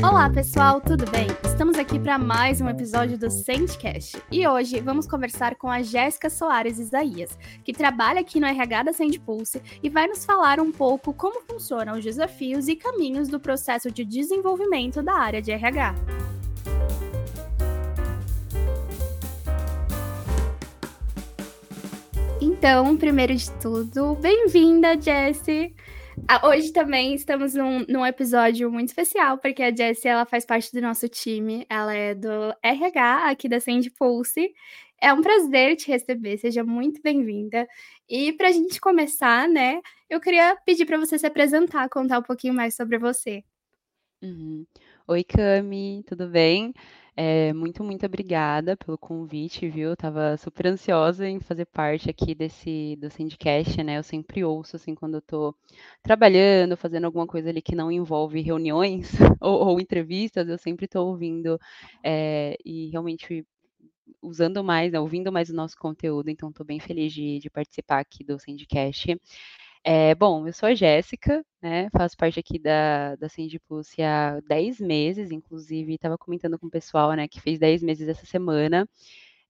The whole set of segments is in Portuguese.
Olá, pessoal, tudo bem? Estamos aqui para mais um episódio do Sandcast e hoje vamos conversar com a Jéssica Soares Isaías, que trabalha aqui no RH da Sandpulse e vai nos falar um pouco como funcionam os desafios e caminhos do processo de desenvolvimento da área de RH. Então, primeiro de tudo, bem-vinda, Jessie! Ah, hoje também estamos num, num, episódio muito especial, porque a Jessie ela faz parte do nosso time, ela é do RH aqui da Send Pulse. É um prazer te receber, seja muito bem-vinda. E para a gente começar, né, eu queria pedir para você se apresentar, contar um pouquinho mais sobre você. Uhum. Oi, Cami, tudo bem? É, muito, muito obrigada pelo convite, viu? Eu tava super ansiosa em fazer parte aqui desse do Sandcast, né? Eu sempre ouço, assim, quando eu tô trabalhando, fazendo alguma coisa ali que não envolve reuniões ou, ou entrevistas, eu sempre tô ouvindo é, e realmente usando mais, né, ouvindo mais o nosso conteúdo, então estou bem feliz de, de participar aqui do Sandcast. É, bom, eu sou a Jéssica, né? Faço parte aqui da, da Sindipulse há 10 meses, inclusive estava comentando com o pessoal, né, que fez 10 meses essa semana.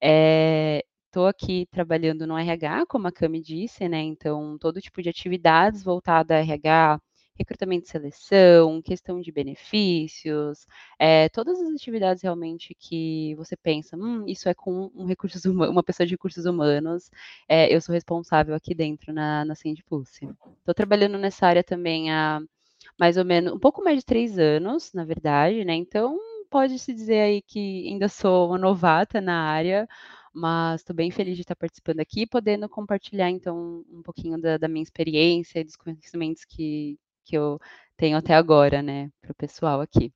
Estou é, aqui trabalhando no RH, como a Cami disse, né? Então, todo tipo de atividades voltada a RH, recrutamento e seleção, questão de benefícios, é, todas as atividades realmente que você pensa, hum, isso é com um recursos uma pessoa de recursos humanos, é, eu sou responsável aqui dentro na, na Sendpulse. Estou trabalhando nessa área também há mais ou menos, um pouco mais de três anos, na verdade, né? Então, pode-se dizer aí que ainda sou uma novata na área, mas estou bem feliz de estar participando aqui, podendo compartilhar então um pouquinho da, da minha experiência e dos conhecimentos que, que eu tenho até agora, né, para o pessoal aqui.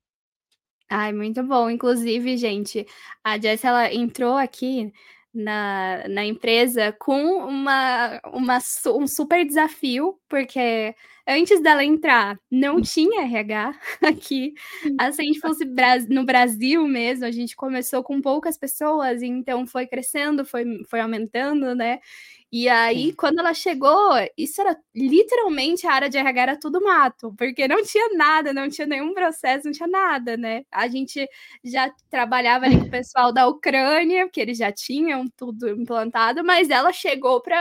Ai, muito bom. Inclusive, gente, a Jess ela entrou aqui na, na empresa com uma, uma, um super desafio, porque antes dela entrar, não hum. tinha RH aqui. Assim, se fosse no Brasil mesmo, a gente começou com poucas pessoas, então foi crescendo, foi, foi aumentando, né? E aí, Sim. quando ela chegou, isso era literalmente a área de RH era tudo mato, porque não tinha nada, não tinha nenhum processo, não tinha nada, né? A gente já trabalhava ali com o pessoal da Ucrânia, porque eles já tinham tudo implantado, mas ela chegou para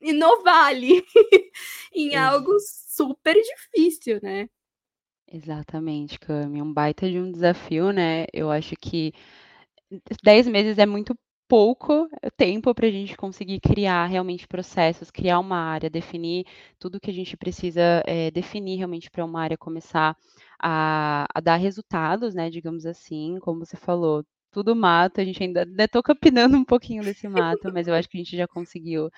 inovar ali em algo super difícil, né? Exatamente, Cami. Um baita de um desafio, né? Eu acho que 10 meses é muito pouco tempo para a gente conseguir criar realmente processos, criar uma área, definir tudo que a gente precisa é, definir realmente para uma área começar a, a, dar resultados, né? Digamos assim, como você falou, tudo mato, a gente ainda estou capinando um pouquinho desse mato, mas eu acho que a gente já conseguiu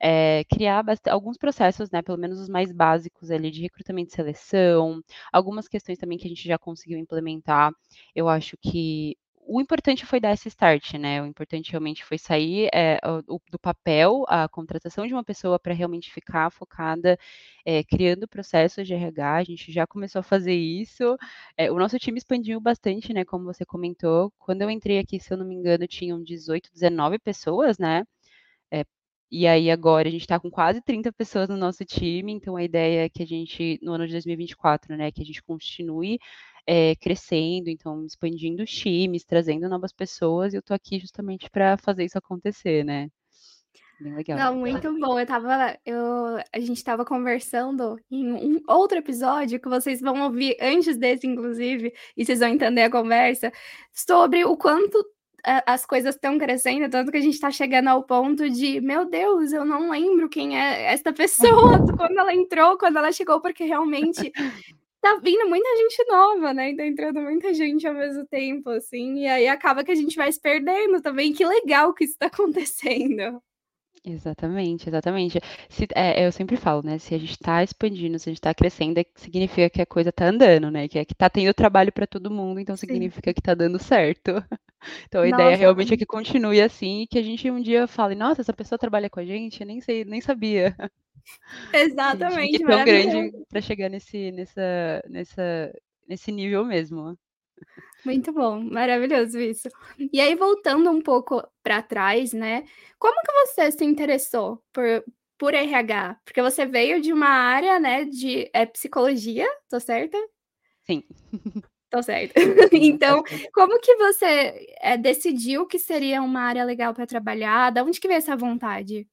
é, criar alguns processos, né, pelo menos os mais básicos ali de recrutamento e seleção, algumas questões também que a gente já conseguiu implementar. Eu acho que o importante foi dar esse start, né? O importante realmente foi sair é, o, do papel a contratação de uma pessoa para realmente ficar focada, é, criando processos de RH. A gente já começou a fazer isso. É, o nosso time expandiu bastante, né? Como você comentou. Quando eu entrei aqui, se eu não me engano, tinham 18, 19 pessoas, né? E aí agora a gente está com quase 30 pessoas no nosso time, então a ideia é que a gente, no ano de 2024, né, que a gente continue é, crescendo, então expandindo os times, trazendo novas pessoas, e eu tô aqui justamente para fazer isso acontecer, né? Bem legal. Não, muito bom. Eu tava, eu, a gente estava conversando em um outro episódio que vocês vão ouvir antes desse, inclusive, e vocês vão entender a conversa, sobre o quanto as coisas estão crescendo, tanto que a gente está chegando ao ponto de, meu Deus, eu não lembro quem é esta pessoa quando ela entrou, quando ela chegou, porque realmente tá vindo muita gente nova, né? E tá entrando muita gente ao mesmo tempo, assim, e aí acaba que a gente vai se perdendo também. Que legal que isso tá acontecendo. Exatamente, exatamente. Se, é, eu sempre falo, né? Se a gente está expandindo, se a gente está crescendo, é, significa que a coisa está andando, né? Que, é que tá tendo trabalho para todo mundo, então Sim. significa que está dando certo. Então a nossa, ideia realmente é que continue assim e que a gente um dia fale, nossa, essa pessoa trabalha com a gente, eu nem sei, nem sabia. Exatamente. É tão grande para chegar nesse, nessa, nessa, nesse nível mesmo. Muito bom, maravilhoso isso. E aí, voltando um pouco para trás, né? Como que você se interessou por, por RH? Porque você veio de uma área, né, de é psicologia, tô certa? Sim. Tô certa. Então, como que você, eh, decidiu que seria uma área legal para trabalhar? Da onde que veio essa vontade?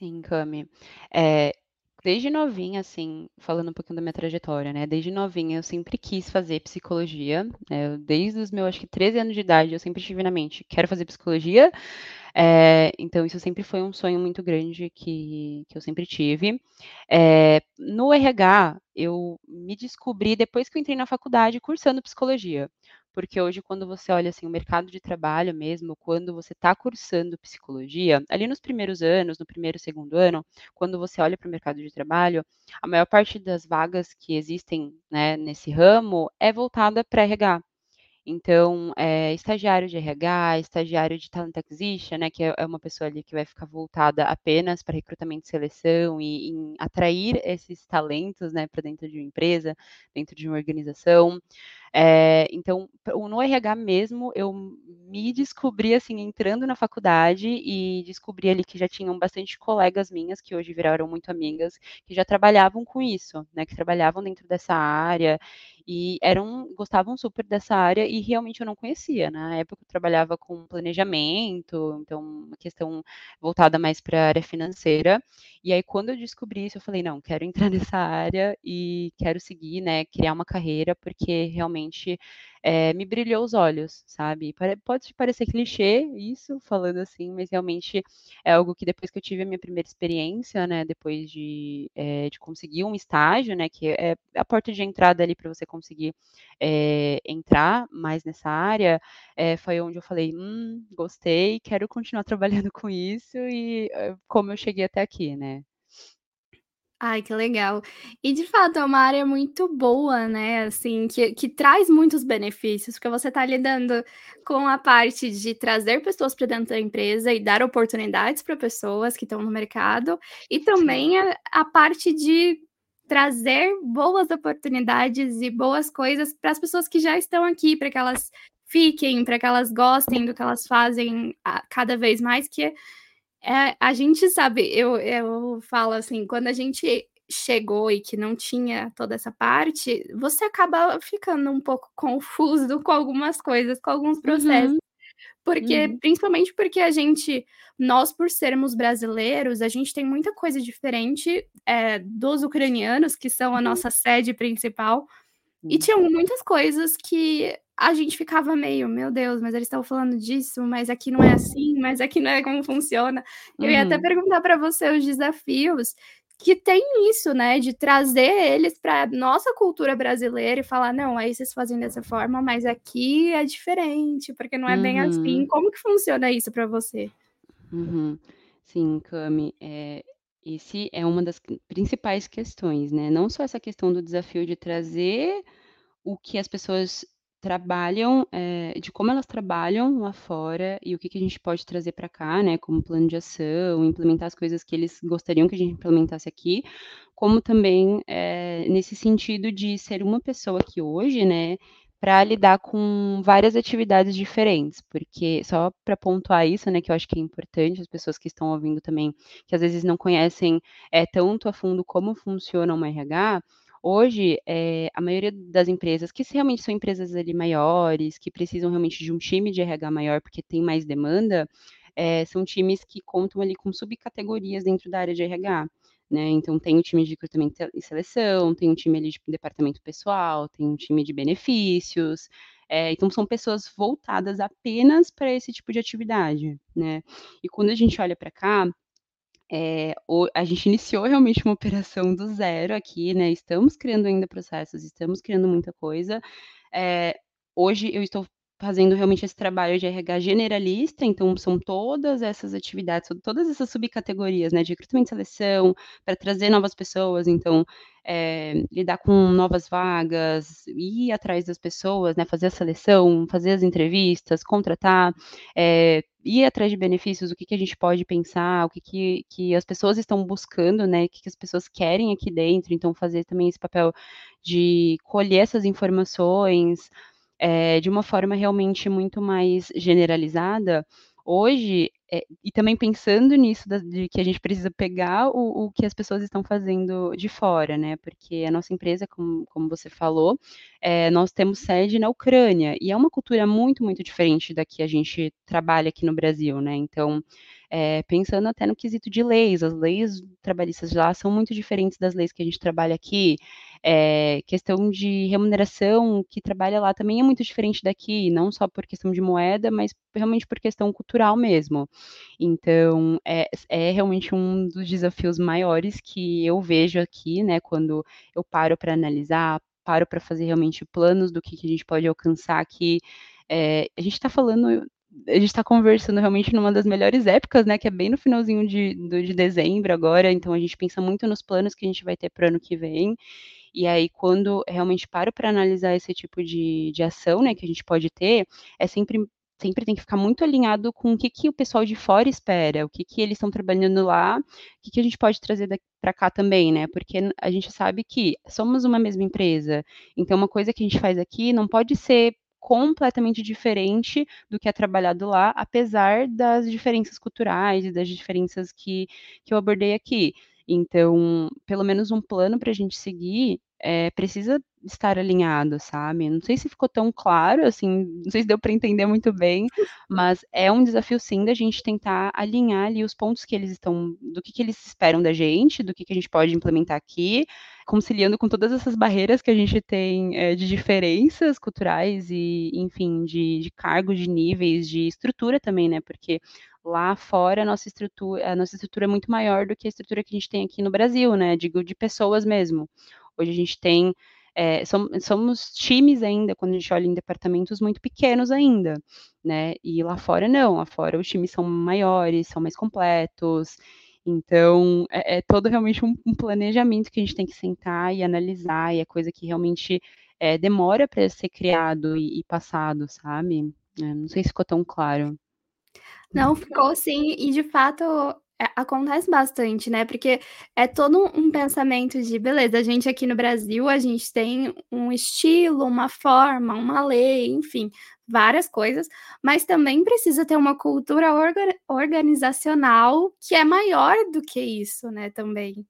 Sim, Cami. Eh, desde novinha, assim, falando um pouquinho da minha trajetória, né, desde novinha eu sempre quis fazer psicologia, né, desde os meus, acho que 13 anos de idade, eu sempre tive na mente: "Quero fazer psicologia". Eh, então isso sempre foi um sonho muito grande que que eu sempre tive. Eh, no RH, eu me descobri depois que eu entrei na faculdade cursando psicologia, porque hoje quando você olha, assim, o mercado de trabalho mesmo, quando você está cursando psicologia, ali nos primeiros anos, no primeiro, segundo ano, quando você olha para o mercado de trabalho, a maior parte das vagas que existem, né, nesse ramo é voltada para RH. Então, eh, estagiário de RH, estagiário de talent acquisition, né, que é é uma pessoa ali que vai ficar voltada apenas para recrutamento e seleção e em atrair esses talentos, né, para dentro de uma empresa, dentro de uma organização. Eh, então, no RH mesmo, eu me descobri, assim, entrando na faculdade e descobri ali que já tinham bastante colegas minhas, que hoje viraram muito amigas, que já trabalhavam com isso, né, que trabalhavam dentro dessa área e eram gostavam super dessa área e realmente eu não conhecia. Na época eu trabalhava com planejamento, então uma questão voltada mais para a área financeira. E aí quando eu descobri isso, eu falei: "Não, quero entrar nessa área e quero seguir, né, criar uma carreira", porque realmente, eh, me brilhou os olhos, sabe. Pode parecer clichê isso, falando assim, mas realmente é algo que depois que eu tive a minha primeira experiência, né, depois de, eh, de conseguir um estágio, né, que é a porta de entrada ali para você conseguir, eh, entrar mais nessa área, foi onde eu falei: "Hum, gostei, quero continuar trabalhando com isso", e, como eu cheguei até aqui, né. Ai, que legal. E de fato é uma área muito boa, né, assim, que que traz muitos benefícios, porque você está lidando com a parte de trazer pessoas para dentro da empresa e dar oportunidades para pessoas que estão no mercado, e também a a parte de trazer boas oportunidades e boas coisas para as pessoas que já estão aqui, para que elas fiquem, para que elas gostem do que elas fazem cada vez mais, que é, a gente sabe, eu eu falo assim, quando a gente chegou e que não tinha toda essa parte, você acaba ficando um pouco confuso com algumas coisas, com alguns processos. Uhum, Porque uhum, principalmente porque a gente nós por sermos brasileiros, a gente tem muita coisa diferente, eh, dos ucranianos, que são a uhum, nossa sede principal, e sim. tinham muitas coisas que a gente ficava meio: "Meu Deus, mas eles estão falando disso, mas aqui não é assim, mas aqui não é como funciona". Eu ia até Uhum, perguntar para você os desafios que tem isso, né, de trazer eles pra nossa cultura brasileira e falar: "Não, aí vocês fazem dessa forma, mas aqui é diferente, porque não é bem assim". uhum. Como que funciona isso para você? Uhum. Sim, Cami, eh, esse é uma das principais questões, né, não só essa questão do desafio de trazer o que as pessoas trabalham, eh, de como elas trabalham lá fora e o que que a gente pode trazer para cá, né, como plano de ação, implementar as coisas que eles gostariam que a gente implementasse aqui, como também, eh, nesse sentido de ser uma pessoa que hoje, né, para lidar com várias atividades diferentes, porque só para pontuar isso, né, que eu acho que é importante, as pessoas que estão ouvindo também, que às vezes não conhecem, eh, tanto a fundo como funciona uma RH, hoje, eh, a maioria das empresas, que realmente são empresas ali maiores, que precisam realmente de um time de RH maior, porque tem mais demanda, eh, são times que contam ali com subcategorias dentro da área de RH, né. Então tem o time de recrutamento e seleção, tem um time ali de departamento pessoal, tem um time de benefícios, eh, então são pessoas voltadas apenas para esse tipo de atividade, né. E quando a gente olha para cá, o a gente iniciou realmente uma operação do zero aqui, né, estamos criando ainda processos, estamos criando muita coisa. Eh, hoje eu estou fazendo realmente esse trabalho de RH generalista, então são todas essas atividades, todas essas subcategorias, né, de recrutamento e seleção, para trazer novas pessoas, então, eh, lidar com novas vagas, ir atrás das pessoas, né, fazer a seleção, fazer as entrevistas, contratar, eh, ir atrás de benefícios, o que que a gente pode pensar, o que que que as pessoas estão buscando, né, o que que as pessoas querem aqui dentro, então fazer também esse papel de colher essas informações, eh, de uma forma realmente muito mais generalizada. Hoje, é, e também pensando nisso da, de que a gente precisa pegar o, o, que as pessoas estão fazendo de fora, né? Porque a nossa empresa, como, como você falou, é, nós temos sede na Ucrânia e é uma cultura muito, muito diferente da que a gente trabalha aqui no Brasil, né? Então, é, pensando até no quesito de leis, as leis trabalhistas lá são muito diferentes das leis que a gente trabalha aqui. É, questão de remuneração que trabalha lá também é muito diferente daqui, não só por questão de moeda, mas realmente por questão cultural mesmo. Então, é, é realmente um dos desafios maiores que eu vejo aqui, né, quando eu paro para analisar, paro para fazer realmente planos do que, que a gente pode alcançar aqui. É, a gente está falando a gente está conversando realmente numa das melhores épocas, né? Que é bem no finalzinho de, de dezembro agora, então a gente pensa muito nos planos que a gente vai ter para o ano que vem. E aí, quando realmente paro para analisar esse tipo de, de ação, né, que a gente pode ter, é sempre sempre tem que ficar muito alinhado com o que, que o pessoal de fora espera, o que, que eles estão trabalhando lá, o que, que a gente pode trazer para cá também, né? Porque a gente sabe que somos uma mesma empresa, então uma coisa que a gente faz aqui não pode ser completamente diferente do que é trabalhado lá, apesar das diferenças culturais e das diferenças que, que eu abordei aqui. Então, pelo menos um plano para a gente seguir é, precisa estar alinhado, sabe? Não sei se ficou tão claro, assim, não sei se deu para entender muito bem, mas é um desafio sim da gente tentar alinhar ali os pontos que eles estão, do que, que eles esperam da gente, do que, que a gente pode implementar aqui, conciliando com todas essas barreiras que a gente tem é, de diferenças culturais e, enfim, de, de cargos, de níveis, de estrutura também, né? Porque lá fora a nossa estrutura, a nossa estrutura é muito maior do que a estrutura que a gente tem aqui no Brasil, né? Digo, de pessoas mesmo. Hoje a gente tem é, somos, times ainda, quando a gente olha em departamentos muito pequenos ainda, né? E lá fora não, lá fora os times são maiores, são mais completos. Então, é, é todo realmente um, um, planejamento que a gente tem que sentar e analisar, e é coisa que realmente é, demora para ser criado e, e passado, sabe? É, não sei se ficou tão claro. Não, ficou sim, e de fato é, acontece bastante, né? Porque é todo um pensamento de, beleza, a gente aqui no Brasil, a gente tem um estilo, uma forma, uma lei, enfim, várias coisas, mas também precisa ter uma cultura orga organizacional que é maior do que isso, né? Também.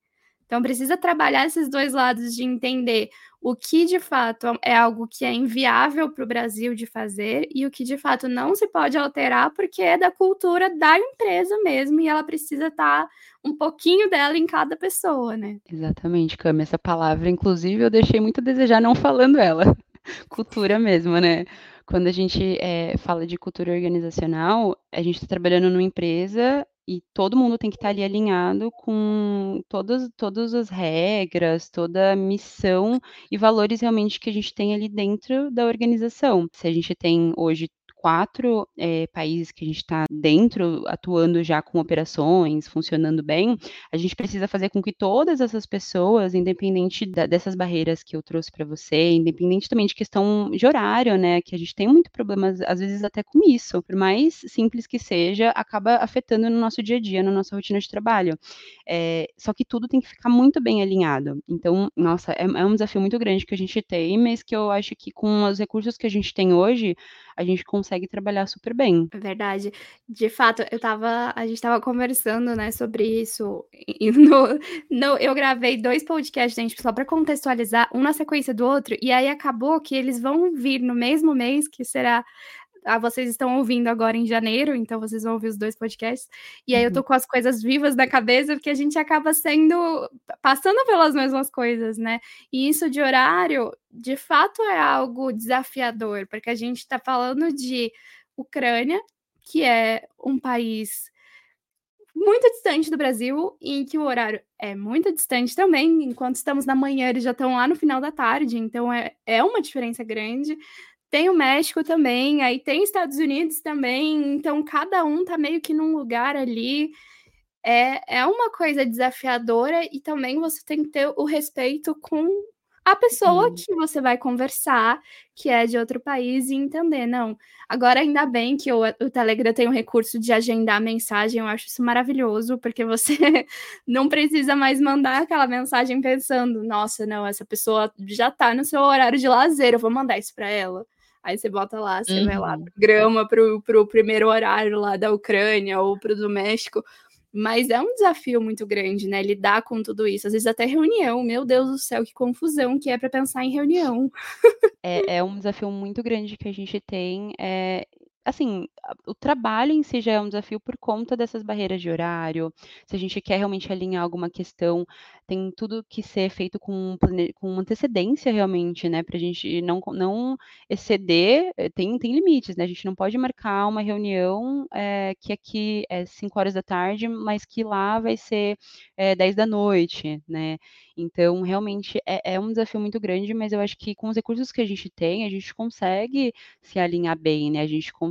Então precisa trabalhar esses dois lados de entender o que de fato é algo que é inviável para o Brasil de fazer e o que de fato não se pode alterar porque é da cultura da empresa mesmo e ela precisa estar tá um pouquinho dela em cada pessoa, né? Exatamente, Cami. Essa palavra, inclusive, eu deixei muito a desejar não falando ela. cultura mesmo, né? Quando a gente é, fala de cultura organizacional, a gente está trabalhando numa empresa e todo mundo tem que estar ali alinhado com todas, todas as regras, toda a missão e valores realmente que a gente tem ali dentro da organização. Se a gente tem hoje quatro é, países que a gente está dentro, atuando já com operações, funcionando bem, a gente precisa fazer com que todas essas pessoas, independente da, dessas barreiras que eu trouxe para você, independente também de questão de horário, né, que a gente tem muito problemas, às vezes até com isso, por mais simples que seja, acaba afetando no nosso dia a dia, na nossa rotina de trabalho. É, só que tudo tem que ficar muito bem alinhado. Então, nossa, é, é um desafio muito grande que a gente tem, mas que eu acho que com os recursos que a gente tem hoje, a gente consegue trabalhar super bem. É verdade. De fato, eu tava, a gente estava conversando, né, sobre isso. No, no, eu gravei dois podcasts, gente, só para contextualizar, um na sequência do outro, e aí acabou que eles vão vir no mesmo mês, que será ah, vocês estão ouvindo agora em janeiro, então vocês vão ouvir os dois podcasts. E aí eu tô uhum. com as coisas vivas na cabeça, porque a gente acaba sendo passando pelas mesmas coisas, né? E isso de horário, de fato, é algo desafiador, porque a gente está falando de Ucrânia, que é um país muito distante do Brasil, em que o horário é muito distante também. Enquanto estamos na manhã, eles já estão lá no final da tarde, então é, é uma diferença grande. Tem o México também, aí tem Estados Unidos também, então cada um tá meio que num lugar ali. É, é uma coisa desafiadora e também você tem que ter o respeito com a pessoa uhum. que você vai conversar, que é de outro país, e entender, não. Agora, ainda bem que o, o Telegram tem o recurso de agendar mensagem, eu acho isso maravilhoso, porque você não precisa mais mandar aquela mensagem pensando, nossa, não, essa pessoa já tá no seu horário de lazer, eu vou mandar isso para ela. Aí você bota lá, você uhum. vai lá, grama pro, pro primeiro horário lá da Ucrânia ou pro do México. Mas é um desafio muito grande, né? Lidar com tudo isso. Às vezes até reunião. Meu Deus do céu, que confusão que é para pensar em reunião. É, é, um desafio muito grande que a gente tem. É, assim, o trabalho em si já é um desafio por conta dessas barreiras de horário. Se a gente quer realmente alinhar alguma questão, tem tudo que ser feito com, com antecedência realmente, né? Para a gente não, não exceder, eh, tem, tem limites, né? A gente não pode marcar uma reunião é, que aqui é 5 horas da tarde, mas que lá vai ser é, 10 da noite, né? Então, realmente é, é um desafio muito grande, mas eu acho que com os recursos que a gente tem, a gente consegue se alinhar bem, né? A gente consegue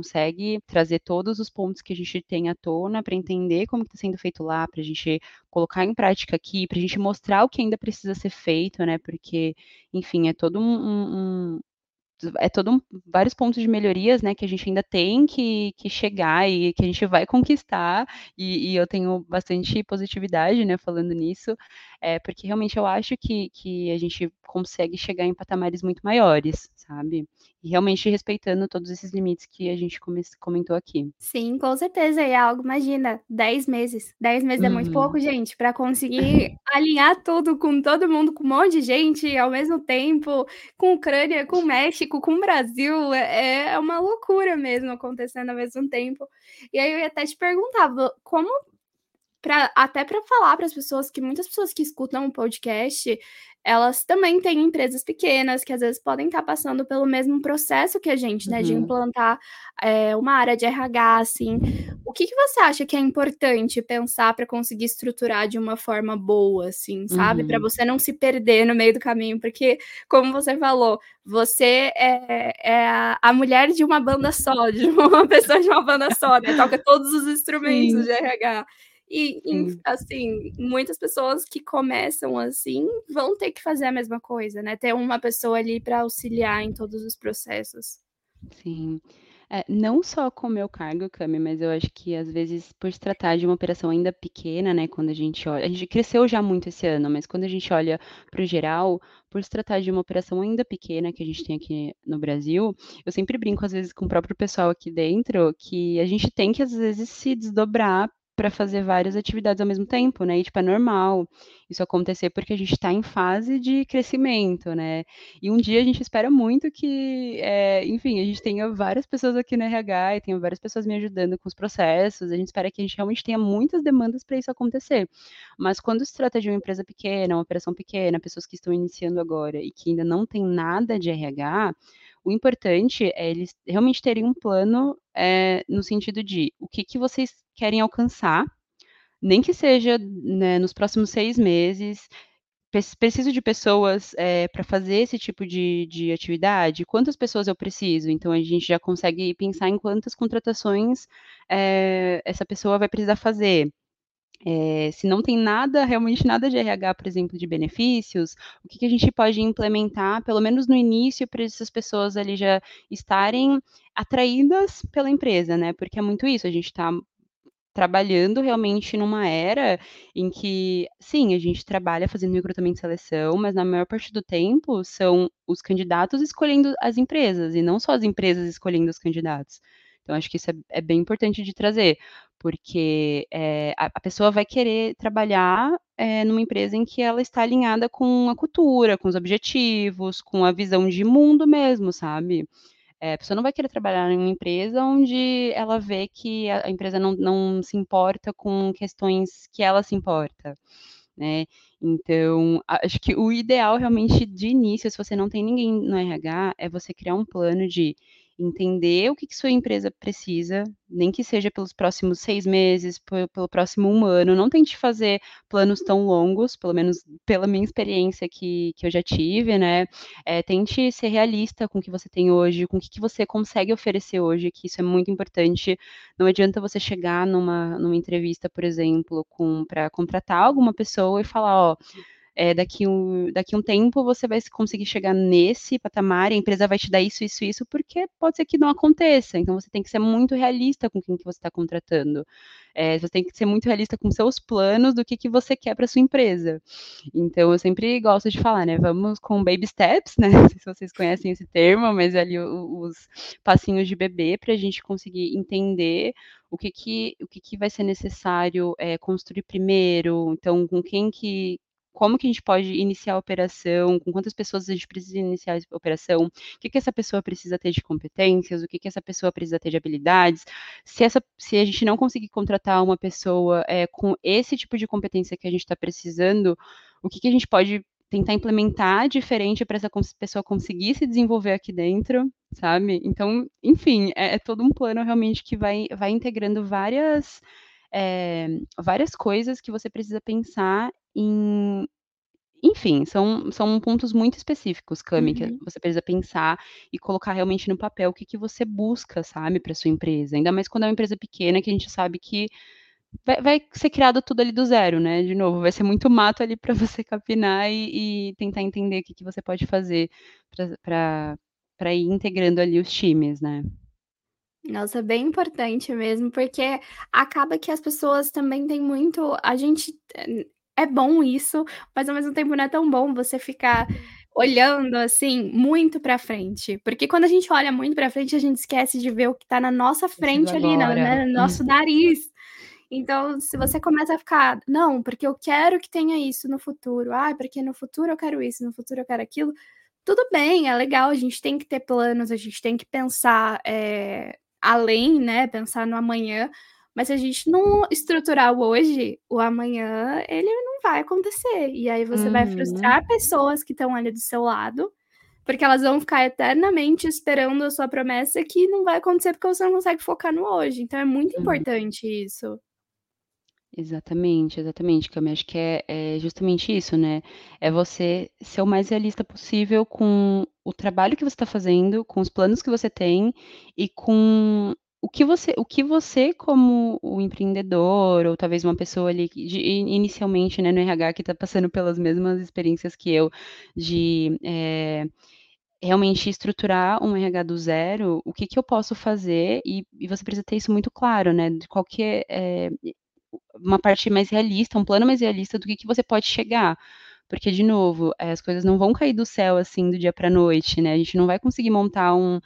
trazer todos os pontos que a gente tem à tona para entender como está sendo feito lá, para a gente colocar em prática aqui, para a gente mostrar o que ainda precisa ser feito, né? Porque, enfim, é todo um, um, é todo um, vários pontos de melhorias, né, que a gente ainda tem que, que chegar e que a gente vai conquistar, e, e eu tenho bastante positividade, né, falando nisso, é, porque realmente eu acho que, que a gente consegue chegar em patamares muito maiores, sabe? E realmente respeitando todos esses limites que a gente comentou aqui. Sim, com certeza. E é algo, imagina, 10 meses. 10 meses uhum. é muito uhum. pouco, gente, para conseguir alinhar tudo com todo mundo, com um monte de gente ao mesmo tempo, com Ucrânia, com México, com Brasil. É, é uma loucura mesmo acontecendo ao mesmo tempo. E aí eu ia até te perguntar, como Pra, até para falar para as pessoas que muitas pessoas que escutam o podcast elas também têm empresas pequenas que às vezes podem estar passando pelo mesmo processo que a gente, né, uhum. de implantar é, uma área de RH, assim. O que, que você acha que é importante pensar para conseguir estruturar de uma forma boa, assim, sabe? Uhum. Para você não se perder no meio do caminho, porque, como você falou, você é, é a, a, mulher de uma banda só, de uma pessoa de uma banda só, né? Toca todos os instrumentos Sim. de RH. E, assim, muitas pessoas que começam assim vão ter que fazer a mesma coisa, né? Ter uma pessoa ali para auxiliar em todos os processos. Sim. É, não só com o meu cargo, Cami, mas eu acho que às vezes, por se tratar de uma operação ainda pequena, né? Quando a gente olha. A gente cresceu já muito esse ano, mas quando a gente olha para o geral, por se tratar de uma operação ainda pequena que a gente tem aqui no Brasil, eu sempre brinco, às vezes, com o próprio pessoal aqui dentro, que a gente tem que, às vezes, se desdobrar para fazer várias atividades ao mesmo tempo, né? E, tipo, é normal isso acontecer porque a gente está em fase de crescimento, né? E um dia a gente espera muito que, é, enfim, a gente tenha várias pessoas aqui no RH e tenha várias pessoas me ajudando com os processos. A gente espera que a gente realmente tenha muitas demandas para isso acontecer. Mas quando se trata de uma empresa pequena, uma operação pequena, pessoas que estão iniciando agora e que ainda não tem nada de RH, o importante é eles realmente terem um plano é, no sentido de o que, que vocês querem alcançar, nem que seja né, nos próximos seis meses. Preciso de pessoas é, para fazer esse tipo de, de atividade? Quantas pessoas eu preciso? Então, a gente já consegue pensar em quantas contratações é, essa pessoa vai precisar fazer. É, se não tem nada, realmente nada de RH, por exemplo, de benefícios, o que, que a gente pode implementar, pelo menos no início, para essas pessoas ali já estarem atraídas pela empresa, né? Porque é muito isso, a gente está trabalhando realmente numa era em que, sim, a gente trabalha fazendo recrutamento e seleção, mas na maior parte do tempo são os candidatos escolhendo as empresas, e não só as empresas escolhendo os candidatos. Então, acho que isso é, é bem importante de trazer, porque é, a, a, pessoa vai querer trabalhar é, numa empresa em que ela está alinhada com a cultura, com os objetivos, com a visão de mundo mesmo, sabe? É, a pessoa não vai querer trabalhar em uma empresa onde ela vê que a, empresa não, não se importa com questões que ela se importa. Né? Então, acho que o ideal realmente de início, se você não tem ninguém no RH, é você criar um plano de entender o que, que sua empresa precisa, nem que seja pelos próximos seis meses, pelo próximo um ano. Não tente fazer planos tão longos, pelo menos pela minha experiência que, que eu já tive, né? É, tente ser realista com o que você tem hoje, com o que, que você consegue oferecer hoje, que isso é muito importante. Não adianta você chegar numa, numa entrevista, por exemplo, para contratar alguma pessoa e falar, ó é, daqui, um, daqui um tempo você vai conseguir chegar nesse patamar, a empresa vai te dar isso, isso, isso, porque pode ser que não aconteça. Então você tem que ser muito realista com quem que você está contratando. É, você tem que ser muito realista com seus planos do que, que você quer para sua empresa. Então eu sempre gosto de falar, né? Vamos com baby steps, né? Não sei se vocês conhecem esse termo, mas ali os passinhos de bebê para a gente conseguir entender o que que, o que, que vai ser necessário é, construir primeiro, então com quem que, como que a gente pode iniciar a operação, com quantas pessoas a gente precisa iniciar a operação, o que, que essa pessoa precisa ter de competências, o que, que essa pessoa precisa ter de habilidades. Se, essa, se a gente não conseguir contratar uma pessoa é, com esse tipo de competência que a gente está precisando, o que, que a gente pode tentar implementar diferente para essa pessoa conseguir se desenvolver aqui dentro, sabe? Então, enfim, é, é todo um plano realmente que vai, vai integrando várias. É, várias coisas que você precisa pensar em, enfim, são, são pontos muito específicos, Cami, que Uhum. você precisa pensar e colocar realmente no papel o que, que você busca, sabe, para sua empresa. Ainda mais quando é uma empresa pequena, que a gente sabe que vai, vai ser criado tudo ali do zero, né? De novo, vai ser muito mato ali para você capinar e, e, tentar entender o que, que você pode fazer para ir integrando ali os times, né? Nossa, é bem importante mesmo, porque acaba que as pessoas também têm muito. A gente é bom isso, mas ao mesmo tempo não é tão bom você ficar olhando assim muito para frente, porque quando a gente olha muito para frente, a gente esquece de ver o que está na nossa frente ali, no, né, no nosso nariz. Então, se você começa a ficar, não, porque eu quero que tenha isso no futuro, ah, porque no futuro eu quero isso, no futuro eu quero aquilo, tudo bem, é legal, a gente tem que ter planos, a gente tem que pensar é, além, né? Pensar no amanhã. Mas se a gente não estruturar o hoje, o amanhã ele não vai acontecer. E aí você uhum. vai frustrar pessoas que estão ali do seu lado, porque elas vão ficar eternamente esperando a sua promessa que não vai acontecer porque você não consegue focar no hoje. Então é muito uhum. importante isso. Exatamente, exatamente, Cami. Acho que é, é, justamente isso, né? É você ser o mais realista possível com o trabalho que você está fazendo, com os planos que você tem e com o que você, o que você como o empreendedor ou talvez uma pessoa ali de, inicialmente, né, no RH que está passando pelas mesmas experiências que eu de é, realmente estruturar um RH do zero, o que, que eu posso fazer e, e você precisa ter isso muito claro, né? De qualquer é, uma parte mais realista, um plano mais realista do que, que você pode chegar. Porque, de novo, eh, as coisas não vão cair do céu assim do dia para noite, né? A gente não vai conseguir montar um,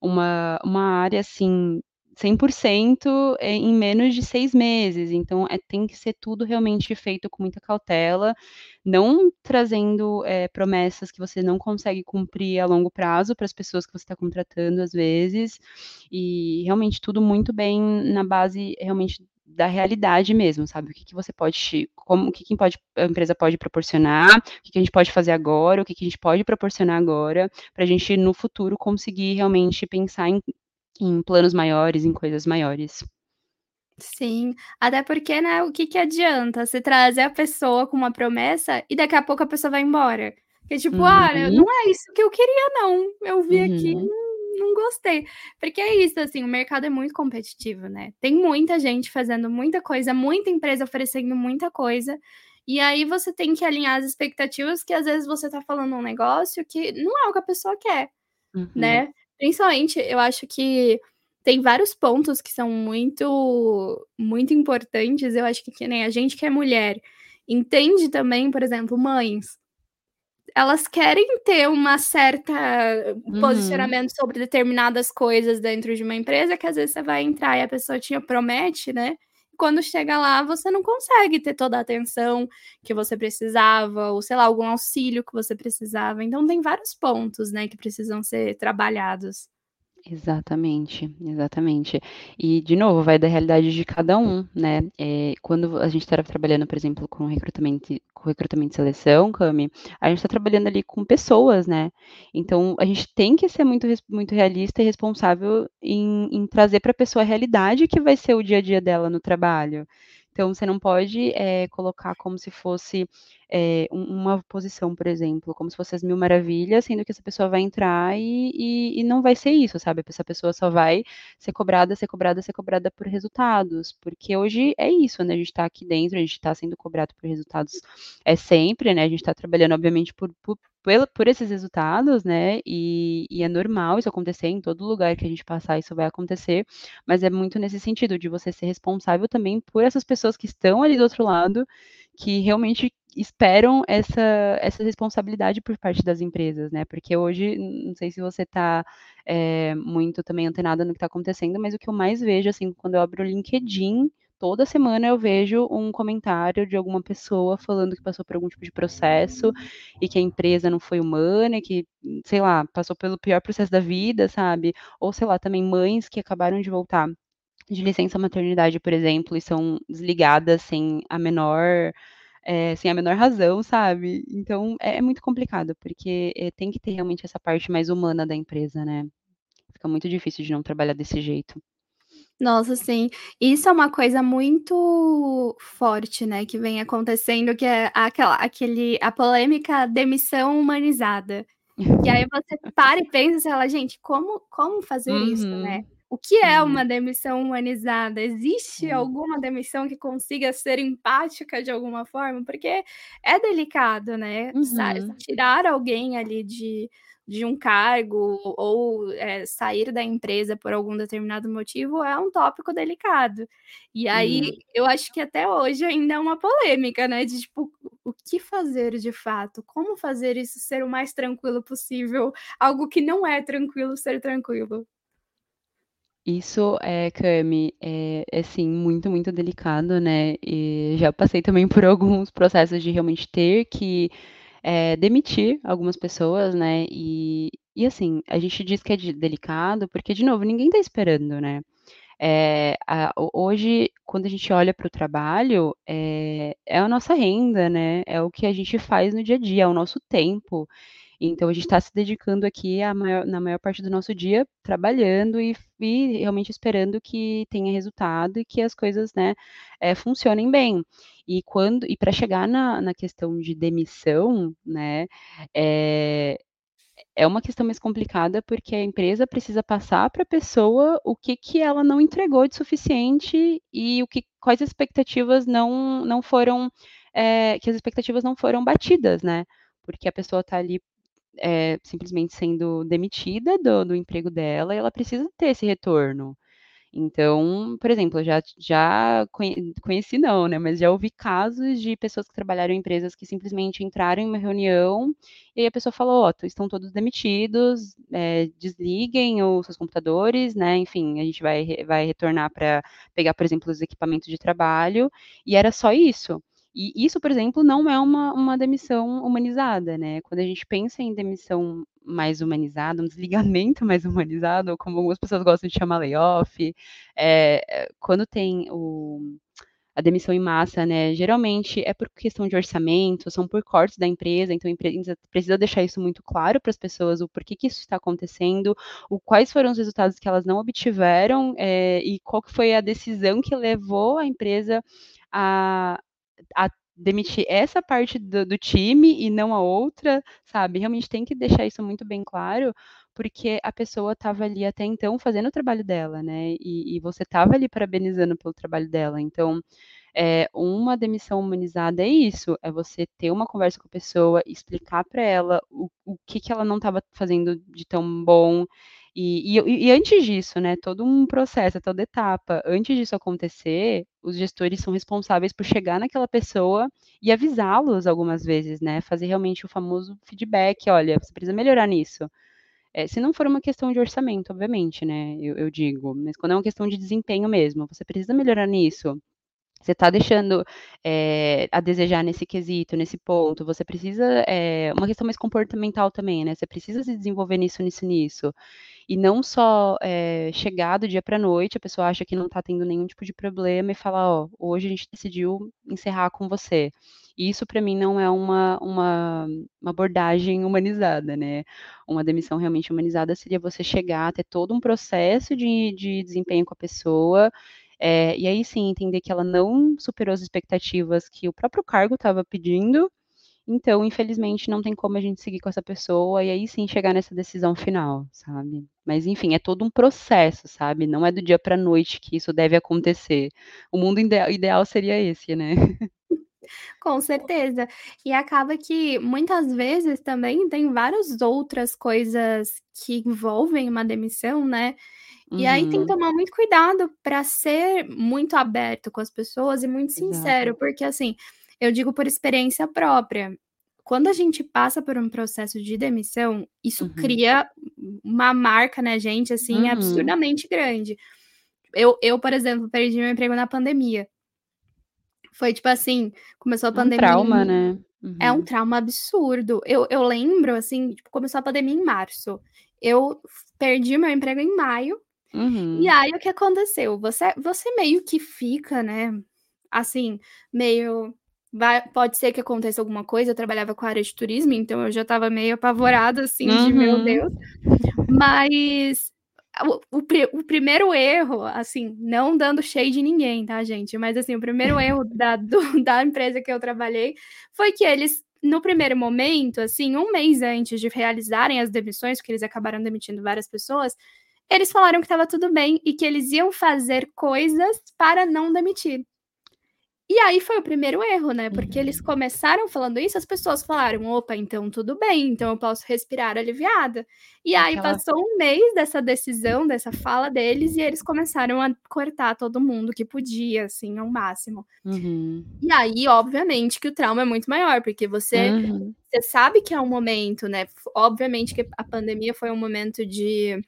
uma, uma área assim 100% em menos de seis meses. Então, é, tem que ser tudo realmente feito com muita cautela, não trazendo é, promessas que você não consegue cumprir a longo prazo para as pessoas que você está contratando, às vezes, e realmente tudo muito bem na base realmente da realidade mesmo, sabe? O que, que você pode, como, o que, que pode, a empresa pode proporcionar, o que, que a gente pode fazer agora, o que, que a gente pode proporcionar agora, para a gente no futuro conseguir realmente pensar em, em planos maiores, em coisas maiores. Sim, até porque, né, o que, que adianta você trazer a pessoa com uma promessa e daqui a pouco a pessoa vai embora? Que tipo, uhum. ah, não é isso que eu queria, não. Eu vi uhum. aqui, não gostei. Porque é isso, assim, o mercado é muito competitivo, né? Tem muita gente fazendo muita coisa, muita empresa oferecendo muita coisa. E aí você tem que alinhar as expectativas, que às vezes você tá falando um negócio que não é o que a pessoa quer, uhum. né? Principalmente, eu acho que tem vários pontos que são muito, muito importantes. Eu acho que, que nem a gente que é mulher entende também, por exemplo, mães elas querem ter uma certa uhum. posicionamento sobre determinadas coisas dentro de uma empresa que às vezes você vai entrar e a pessoa te promete, né? Quando chega lá, você não consegue ter toda a atenção que você precisava, ou sei lá, algum auxílio que você precisava. Então tem vários pontos, né, que precisam ser trabalhados. Exatamente, exatamente. E, de novo, vai da realidade de cada um, né? É, quando a gente está trabalhando, por exemplo, com recrutamento, com recrutamento e seleção, Cami, a gente está trabalhando ali com pessoas, né? Então, a gente tem que ser muito, muito realista e responsável em, em trazer para a pessoa a realidade que vai ser o dia a dia dela no trabalho. Então, você não pode é, colocar como se fosse é, uma posição, por exemplo, como se fosse as mil maravilhas, sendo que essa pessoa vai entrar e, e, e não vai ser isso, sabe? Essa pessoa só vai ser cobrada, ser cobrada, ser cobrada por resultados, porque hoje é isso, né? A gente está aqui dentro, a gente está sendo cobrado por resultados é sempre, né? A gente está trabalhando, obviamente, por, por por, esses resultados, né? E, e, é normal isso acontecer em todo lugar que a gente passar, isso vai acontecer, mas é muito nesse sentido de você ser responsável também por essas pessoas que estão ali do outro lado, que realmente esperam essa, essa responsabilidade por parte das empresas, né? Porque hoje, não sei se você está é, muito também antenada no que está acontecendo, mas o que eu mais vejo, assim, quando eu abro o LinkedIn, toda semana eu vejo um comentário de alguma pessoa falando que passou por algum tipo de processo e que a empresa não foi humana, que, sei lá, passou pelo pior processo da vida, sabe? Ou, sei lá, também mães que acabaram de voltar de licença maternidade, por exemplo, e são desligadas sem a menor é, sem a menor razão, sabe? Então é, é muito complicado, porque é, tem que ter realmente essa parte mais humana da empresa, né? Fica muito difícil de não trabalhar desse jeito. Nossa, sim. Isso é uma coisa muito forte, né, que vem acontecendo, que é aquela aquele a polêmica demissão humanizada. E aí você para e pensa, você fala: "Gente, como como fazer isso, né? O que é Uhum. uma demissão humanizada? Existe alguma demissão que consiga ser empática de alguma forma? Porque é delicado, né, Uhum. tirar alguém ali de de um cargo ou, eh, sair da empresa por algum determinado motivo é um tópico delicado. E aí, Uhum. eu acho que até hoje ainda é uma polêmica, né, de tipo, o que fazer de fato? Como fazer isso ser o mais tranquilo possível? Algo que não é tranquilo ser tranquilo. Isso é, Cami, é é sim muito, muito delicado, né, e já passei também por alguns processos de realmente ter que, eh, demitir algumas pessoas, né, e e assim, a gente diz que é de delicado, porque de novo, ninguém tá esperando, né. Eh, a ho hoje, quando a gente olha para o trabalho, eh, é a nossa renda, né, é o que a gente faz no dia a dia, é o nosso tempo. Então a gente está se dedicando aqui maior na maior parte do nosso dia trabalhando e e realmente esperando que tenha resultado e que as coisas, né, eh, funcionem bem. E quando e para chegar na na questão de demissão, né, eh, é uma questão mais complicada, porque a empresa precisa passar para a pessoa o que que ela não entregou de suficiente e o que quais expectativas não não foram, eh, que as expectativas não foram batidas, né. Porque a pessoa está ali eh, simplesmente sendo demitida do do emprego dela e ela precisa ter esse retorno. Então, por exemplo, eu já já conhe conheci não, né, mas já ouvi casos de pessoas que trabalharam em empresas que simplesmente entraram em uma reunião, e aí a pessoa falou: "Ó, estão todos demitidos, eh, desliguem os seus computadores, né, enfim, a gente vai vai retornar para pegar, por exemplo, os equipamentos de trabalho", e era só isso. E isso, por exemplo, não é uma uma demissão humanizada, né. Quando a gente pensa em demissão mais humanizada, um desligamento mais humanizado, como algumas pessoas gostam de chamar layoff, eh eh, quando tem o a demissão em massa, né, geralmente é por questão de orçamento, são por cortes da empresa, então a empresa precisa deixar isso muito claro para as pessoas, o porquê que isso está acontecendo, o quais foram os resultados que elas não obtiveram, eh, e qual foi a decisão que levou a empresa a a demitir essa parte do do time e não a outra, sabe. Realmente tem que deixar isso muito bem claro, porque a pessoa estava ali até então fazendo o trabalho dela, né, e e você estava ali parabenizando pelo trabalho dela. Então, eh, uma demissão humanizada é isso, é você ter uma conversa com a pessoa, explicar para ela o o que que ela não estava fazendo de tão bom, e e e antes disso, né, todo um processo, toda etapa, antes disso acontecer, os gestores são responsáveis por chegar naquela pessoa e avisá-los algumas vezes, né, fazer realmente o famoso feedback: "Olha, você precisa melhorar nisso". Eh, se não for uma questão de orçamento, obviamente, né, eu eu digo, mas quando é uma questão de desempenho mesmo, "Você precisa melhorar nisso, você está deixando, eh, a desejar nesse quesito, nesse ponto, você precisa" eh, uma questão mais comportamental também, né, "Você precisa se desenvolver nisso, nisso, nisso". E não só, eh, chegar do dia para noite, a pessoa acha que não está tendo nenhum tipo de problema e falar: "Ó, hoje a gente decidiu encerrar com você". Isso para mim não é uma uma uma abordagem humanizada, né. Uma demissão realmente humanizada seria você chegar, ter todo um processo de de desempenho com a pessoa, eh, e aí sim entender que ela não superou as expectativas que o próprio cargo estava pedindo, Então, infelizmente, não tem como a gente seguir com essa pessoa e aí sim chegar nessa decisão final, sabe? Mas enfim, é todo um processo, sabe? Não é do dia para noite que isso deve acontecer. O mundo ideal seria esse, né? Com certeza. E acaba que muitas vezes também tem várias outras coisas que envolvem uma demissão, né? E aí tem que Uhum. tomar muito cuidado para ser muito aberto com as pessoas e muito sincero, Exato. porque assim, eu digo por experiência própria, quando a gente passa por um processo de demissão, isso Uhum. cria uma marca na gente, assim, Uhum. absurdamente grande. Eu eu, por exemplo, perdi meu emprego na pandemia. Foi tipo assim, começou a É um pandemia trauma, né? é um Uhum. trauma absurdo. Eu eu lembro, assim, tipo, começou a pandemia em março. Eu perdi meu emprego em maio, e Uhum. aí o que aconteceu? Você você meio que fica, né, assim, meio vai pode ser que aconteça alguma coisa, eu trabalhava com a área de turismo, então eu já estava meio apavorada, assim, de: "Meu Uhum. Deus". Mas o o o primeiro erro, assim, não dando shade em ninguém, tá, gente, mas assim, o primeiro erro da do da empresa que eu trabalhei, foi que eles, no primeiro momento, assim, 1 mês antes de realizarem as demissões, porque eles acabaram demitindo várias pessoas, eles falaram que estava tudo bem e que eles iam fazer coisas para não demitir. E aí foi o primeiro erro, né, porque eles Uhum. começaram falando isso, as pessoas falaram: "Opa, então tudo bem, então eu posso respirar aliviada". E aí Aquela passou 1 mês dessa decisão, dessa fala deles, e eles começaram a cortar todo mundo que podia, assim, ao máximo. Uhum. E aí, obviamente, que o trauma é muito maior, porque você Uhum. você sabe que é um momento, né, obviamente que a pandemia foi um momento de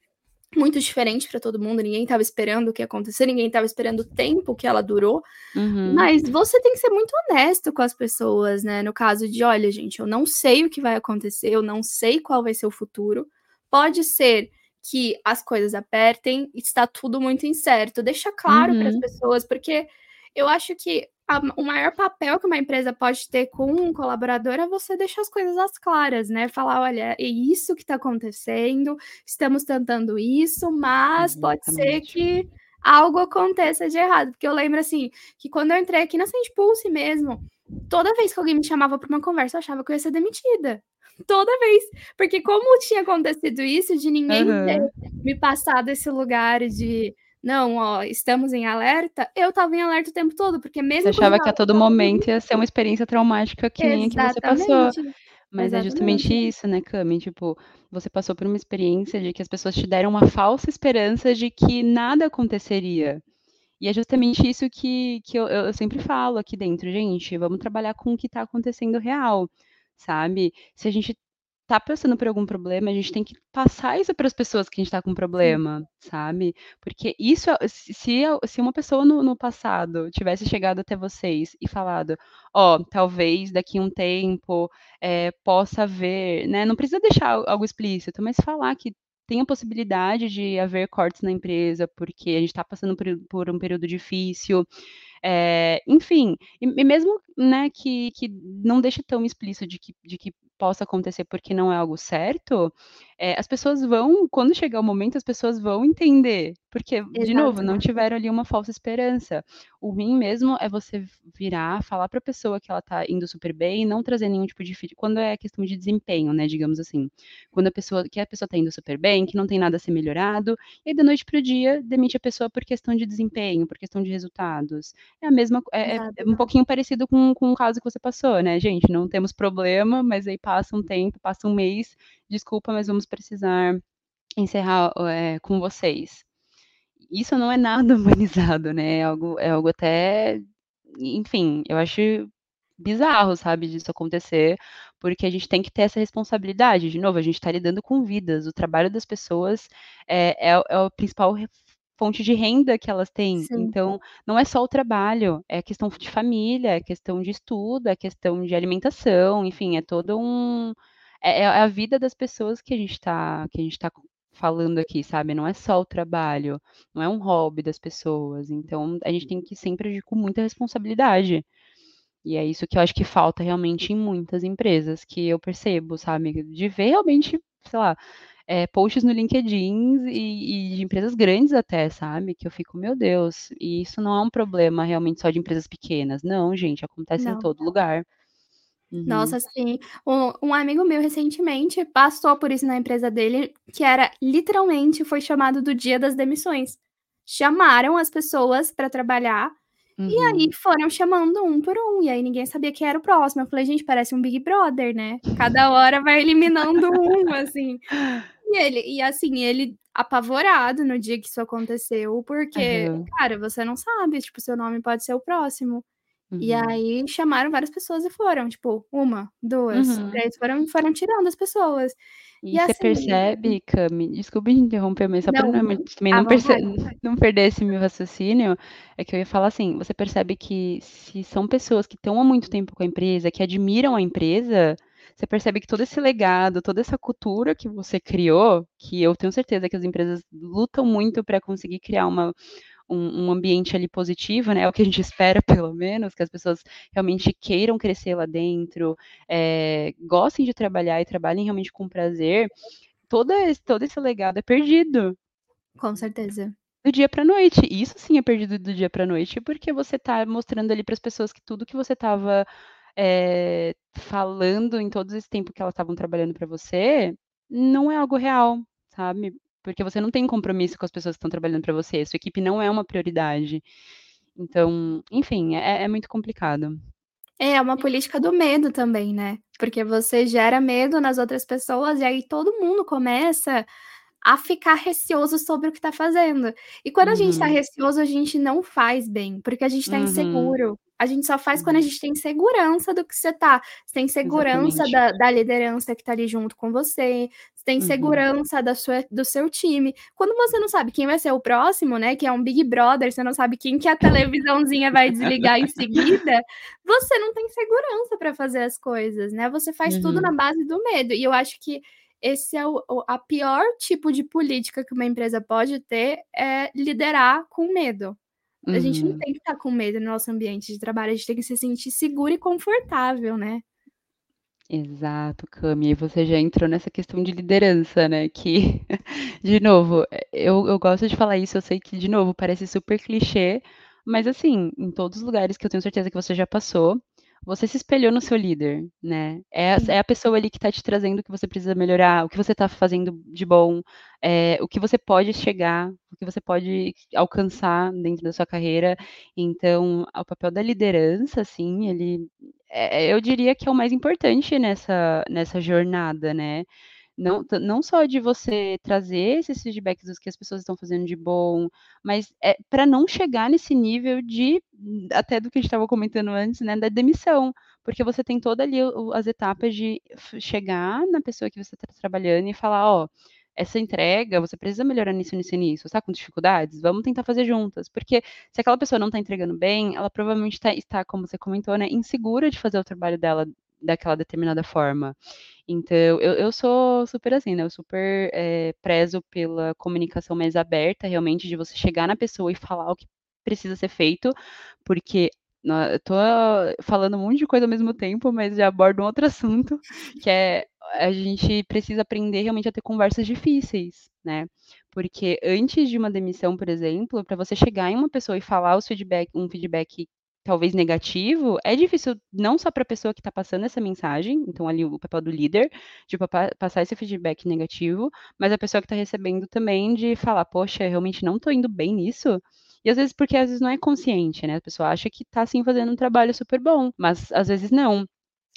muito diferente para todo mundo, ninguém estava esperando o que ia acontecer, ninguém estava esperando o tempo que ela durou, Uhum. mas você tem que ser muito honesto com as pessoas, né, no caso de: "Olha gente, eu não sei o que vai acontecer, eu não sei qual vai ser o futuro, pode ser que as coisas apertem, está tudo muito incerto". Deixa claro para as Uhum. pessoas, porque eu acho que a o maior papel que uma empresa pode ter com um colaborador é você deixar as coisas às claras, né, falar: "Olha, é isso que está acontecendo, estamos tentando isso, mas pode ser Exatamente. que algo aconteça de errado". Porque eu lembro, assim, que quando eu entrei aqui na Sendpulse mesmo, toda vez que alguém me chamava para uma conversa, eu achava que eu ia ser demitida. Toda vez, porque como tinha acontecido isso, de ninguém ter Aham. me passado esse lugar de: "Não, ó, estamos em alerta", eu estava em alerta o tempo todo, porque Você mesmo quando achava que a todo momento ia ser uma experiência traumática que nem a que você passou. Exatamente, Mas é justamente exatamente. isso, né, Cami, tipo, você passou por uma experiência de que as pessoas te deram uma falsa esperança de que nada aconteceria. E é justamente isso que que eu eu sempre falo aqui dentro: "Gente, vamos trabalhar com o que está acontecendo real", sabe. Se a gente tá passando por algum problema, a gente tem que passar isso para as pessoas que a gente tá com problema, sabe. Porque isso é se se se uma pessoa no no passado tivesse chegado até vocês e falado: "Ó, talvez daqui um tempo, eh, possa haver", né, não precisa deixar algo explícito, mas falar que tem a possibilidade de haver cortes na empresa, porque a gente tá passando por por um período difícil, eh, enfim, e e mesmo, né, que que não deixe tão explícito de que de que possa acontecer, porque não é algo certo, eh, as pessoas vão quando chegar o momento, as pessoas vão entender, porque, de novo, não Exato. tiveram ali uma falsa esperança. O ruim mesmo é você virar, falar para a pessoa que ela tá indo super bem não trazer nenhum tipo de feed quando é questão de desempenho, né, digamos assim. Quando a pessoa que a pessoa tá indo super bem, que não tem nada a ser melhorado, e aí da noite para o dia demite a pessoa por questão de desempenho, por questão de resultados. É a mesma é é Exato. é um pouquinho parecido com com o caso que você passou, né: "Gente, não temos problema", mas aí passa um tempo, passa 1 mês: "Desculpa, mas vamos precisar encerrar, eh, com vocês". Isso não é nada humanizado, né, é algo é algo até, enfim, eu acho bizarro, sabe, disso acontecer, porque a gente tem que ter essa responsabilidade. De novo, a gente tá lidando com vidas, o trabalho das pessoas é é o é o principal fonte de renda que elas têm, Sim. então não é só o trabalho, é questão de família, é questão de estudo, é questão de alimentação, enfim, é todo um é é a vida das pessoas que a gente tá gente tá falando aqui, sabe, não é só o trabalho, não é um hobby das pessoas, então a gente tem que sempre agir com muita responsabilidade. E é isso que eu acho que falta realmente em muitas empresas, que eu percebo, sabe, de ver realmente, sei lá, eh, posts no LinkedIn e e de empresas grandes até, sabe, que eu fico: "Meu Deus", e isso não é um problema realmente só de empresas pequenas, não gente, acontece em Não. todo lugar. Uhum. Nossa, sim. Um um amigo meu recentemente passou por isso na empresa dele, que era literalmente foi chamado do dia das demissões. Chamaram as pessoas pra trabalhar, e aí Uhum. foram chamando um por um, e aí ninguém sabia quem era o próximo. Eu falei: "Gente, parece um Big Brother, né, cada hora vai eliminando um, assim". E ele e assim, ele apavorado no dia que isso aconteceu, porque, Aham. cara, você não sabe, tipo, seu nome pode ser o próximo. E Uhum. aí chamaram várias pessoas e foram, tipo, 1, 2, Uhum. 3, foram foram tirando as pessoas. E E você assim percebe, Cami, desculpa te interromper, mas só Não, também não perce não perder esse meu raciocínio, é que eu ia falar assim, você percebe que se são pessoas que estão há muito tempo com a empresa, que admiram a empresa, você percebe que todo esse legado, toda essa cultura que você criou, que eu tenho certeza que as empresas lutam muito pra conseguir criar uma um um ambiente ali positivo, né, é o que a gente espera pelo menos, que as pessoas realmente queiram crescer lá dentro, eh, gostem de trabalhar e trabalhem realmente com prazer, toda esse todo esse legado é perdido. Com certeza. Do dia pra noite. Isso sim é perdido do dia pra noite, porque você tá mostrando ali para as pessoas que tudo que você estava, eh, falando em todo esse tempo que elas estavam trabalhando pra você, não é algo real, sabe. Porque você não tem compromisso com as pessoas que estão trabalhando pra você, sua equipe não é uma prioridade. Então, enfim, é é muito complicado. É, uma política do medo também, né, porque você gera medo nas outras pessoas, e aí todo mundo começa a ficar receoso sobre o que tá fazendo. E quando a gente tá Uhum. receoso, a gente não faz bem, porque a gente tá Uhum. inseguro. A gente só faz quando a Uhum. gente tem segurança do que você tá. Você tem segurança da da liderança que tá ali junto com você, você tem Uhum. segurança da sua do seu time. Quando você não sabe quem vai ser o próximo, né, que é um Big Brother, você não sabe quem que a televisãozinha vai desligar em seguida, você não tem segurança pra fazer as coisas, né, você faz tudo na Uhum. base do medo. E eu acho que esse é o a pior tipo de política que uma empresa pode ter, é liderar com medo. A gente não Uhum. tem que estar com medo no nosso ambiente de trabalho, a gente tem que se sentir seguro e confortável, né. Exato, Cami, aí você já entrou nessa questão de liderança, né, que de novo, eu eu gosto de falar isso, eu sei que de novo parece super clichê, mas assim, em todos os lugares que eu tenho certeza que você já passou, você se espelhou no seu líder, né. É é a pessoa ali que tá te trazendo o que você precisa melhorar, o que você tá fazendo de bom, eh, o que você pode chegar, o que você pode alcançar dentro da sua carreira. Então, o papel da liderança, assim, ele, eh, eu diria que é o mais importante nessa nessa jornada, né. Não não só de você trazer esses feedbacks dos que as pessoas estão fazendo de bom, mas, eh, pra não chegar nesse nível de até do que a gente estava comentando antes, né, da demissão, porque você tem toda ali as etapas de chegar na pessoa que você tá trabalhando e falar: "Ó, essa entrega você precisa melhorar nisso, nisso e nisso, tá com dificuldades? Vamos tentar fazer juntas", porque se aquela pessoa não tá entregando bem, ela provavelmente tá está, como você comentou, né, insegura de fazer o trabalho dela daquela determinada forma. Então, eu eu sou super assim, né, eu super, eh, prezo pela comunicação mais aberta, realmente, de você chegar na pessoa e falar o que precisa ser feito, porque eu tô falando um monte de coisa ao mesmo tempo, mas já abordo um outro assunto, que é a gente precisa aprender realmente a ter conversas difíceis, né. Porque antes de uma demissão, por exemplo, pra você chegar em uma pessoa e falar os feedback um feedback talvez negativo, é difícil não só pra pessoa que tá passando essa mensagem, então ali o papel do líder, de pa passar esse feedback negativo, mas a pessoa que tá recebendo também de falar: "Poxa, realmente não tô indo bem nisso", e às vezes porque às vezes não é consciente, né, a pessoa acha que tá sim fazendo um trabalho super bom, mas às vezes não.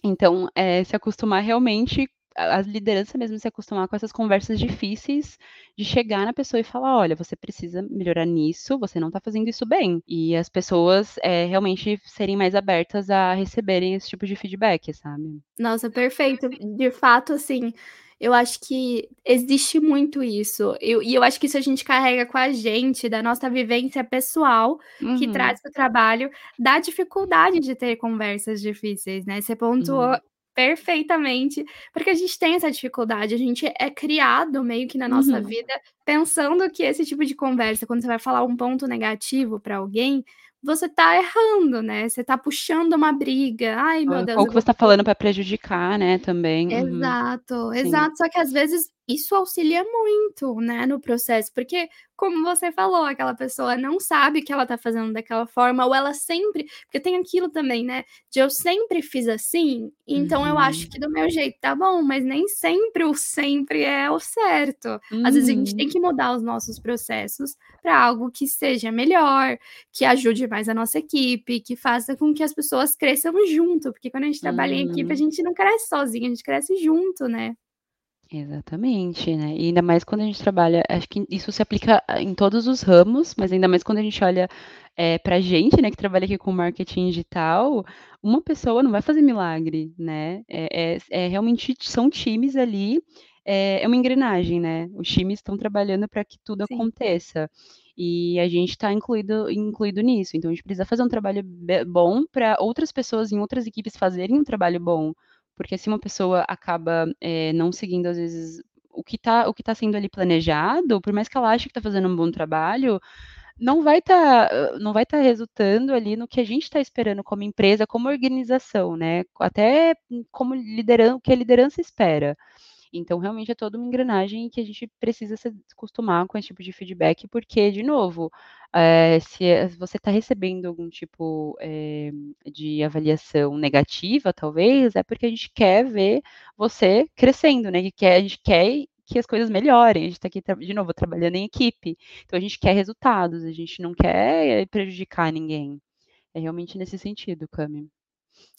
Então, eh, se acostumar realmente a liderança mesmo se acostumar com essas conversas difíceis, de chegar na pessoa e falar: "Olha, você precisa melhorar nisso, você não tá fazendo isso bem", e as pessoas, eh, realmente serem mais abertas a receberem esse tipo de feedback, sabe. Nossa, perfeito. De fato, assim, eu acho que existe muito isso, eu e eu acho que isso a gente carrega com a gente, da nossa vivência pessoal, que Uhum. traz para o trabalho, da dificuldade de ter conversas difíceis, né, você pontuou Uhum. Perfeitamente, porque a gente tem essa dificuldade, a gente é criado meio que na nossa Uhum. vida, pensando que esse tipo de conversa, quando você vai falar um ponto negativo pra alguém, você tá errando, né, você tá puxando uma briga, "Ai meu Hã, Deus, ou que você tá falando pra prejudicar, né, também. Uhum. Exato, Sim. exato, só que às vezes isso auxilia muito, né, no processo, porque, como você falou, aquela pessoa não sabe que ela tá fazendo daquela forma, ou ela sempre porque tem aquilo também, né, de eu sempre fiz assim, então eu acho Uhum. que do meu jeito tá bom, mas nem sempre o sempre é o certo. Às vezes a gente tem Uhum. que mudar os nossos processos pra algo que seja melhor, que ajude mais a nossa equipe, que faça com que as pessoas cresçam junto, porque quando a gente trabalha em equipe, a Uhum. gente não cresce sozinho, a gente cresce junto, né. Exatamente, né, e ainda mais quando a gente trabalha acho que isso se aplica em todos os ramos, mas ainda mais quando a gente olha, eh, pra gente, né, que trabalha aqui com marketing digital, uma pessoa não vai fazer milagre, né, é é é realmente são times ali, eh, é uma engrenagem, né, os times estão trabalhando pra que tudo Sim. aconteça, e a gente tá incluído incluído nisso, então a gente precisa fazer um trabalho bom pra outras pessoas em outras equipes fazerem um trabalho bom, porque se uma pessoa acaba, eh, não seguindo às vezes o que tá o que tá sendo ali planejado, por mais que ela ache que tá fazendo um bom trabalho, não vai tá, hã, não vai tá resultando ali no que a gente tá esperando como empresa, como organização, né, até como lideran o que a liderança espera. Então realmente é toda uma engrenagem que a gente precisa se acostumar com esse tipo de feedback, porque de novo, eh, se é você tá recebendo algum tipo, eh, de avaliação negativa talvez, é porque a gente quer ver você crescendo, né, que quer a gente quer que as coisas melhorem, a gente tá aqui de novo trabalhando em equipe, então a gente quer resultados, a gente não quer prejudicar ninguém. É realmente nesse sentido, Cami.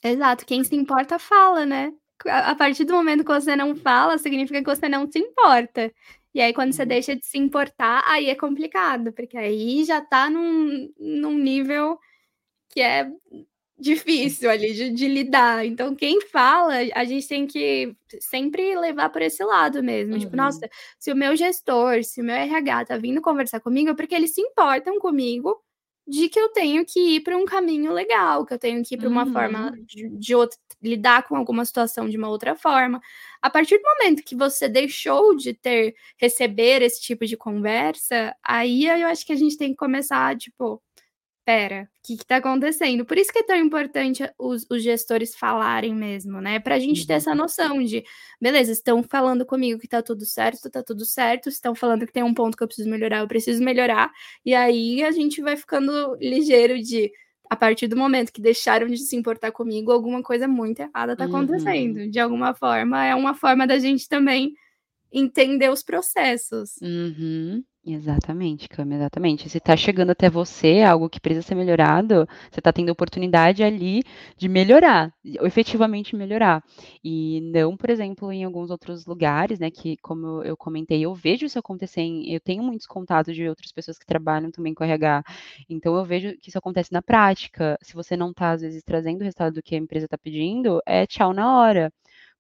Exato, quem se importa fala, né. A partir do momento que você não fala, significa que você não se importa. E aí quando você Uhum. deixa de se importar, aí é complicado, porque aí já tá num num nível que é difícil ali de de lidar. Então quem fala, a gente tem que sempre levar por esse lado mesmo, tipo: Uhum. "Nossa, se o meu gestor, se o meu RH tá vindo conversar comigo, é porque eles se importam comigo, de que eu tenho que ir pra um caminho legal, que eu tenho que ir pra uma forma Uhum. de de outra lidar com alguma situação de uma outra forma". A partir do momento que você deixou de ter receber esse tipo de conversa, aí eu acho que a gente tem que começar, tipo: "Espera, que que tá acontecendo?". Por isso que é tão importante os os gestores falarem mesmo, né, pra gente ter essa Uhum. noção de: "Beleza, estão falando comigo que tá tudo certo, tá tudo certo, estão falando que tem um ponto que eu preciso melhorar, eu preciso melhorar". E aí a gente vai ficando ligeiro de a partir do momento que deixaram de se importar comigo, alguma coisa muito errada tá Uhum. acontecendo. De alguma forma, é uma forma da gente também entender os processos. Uhum. Exatamente, Cami, exatamente. Se tá chegando até você algo que precisa ser melhorado, você tá tendo oportunidade ali de melhorar, efetivamente melhorar. E não, por exemplo, em alguns outros lugares, né, que como eu comentei, eu vejo isso acontecer em eu tenho muitos contatos de outras pessoas que trabalham também com RH, então eu vejo que isso acontece na prática. Se você não tá, às vezes, trazendo o resultado do que a empresa tá pedindo, é tchau na hora.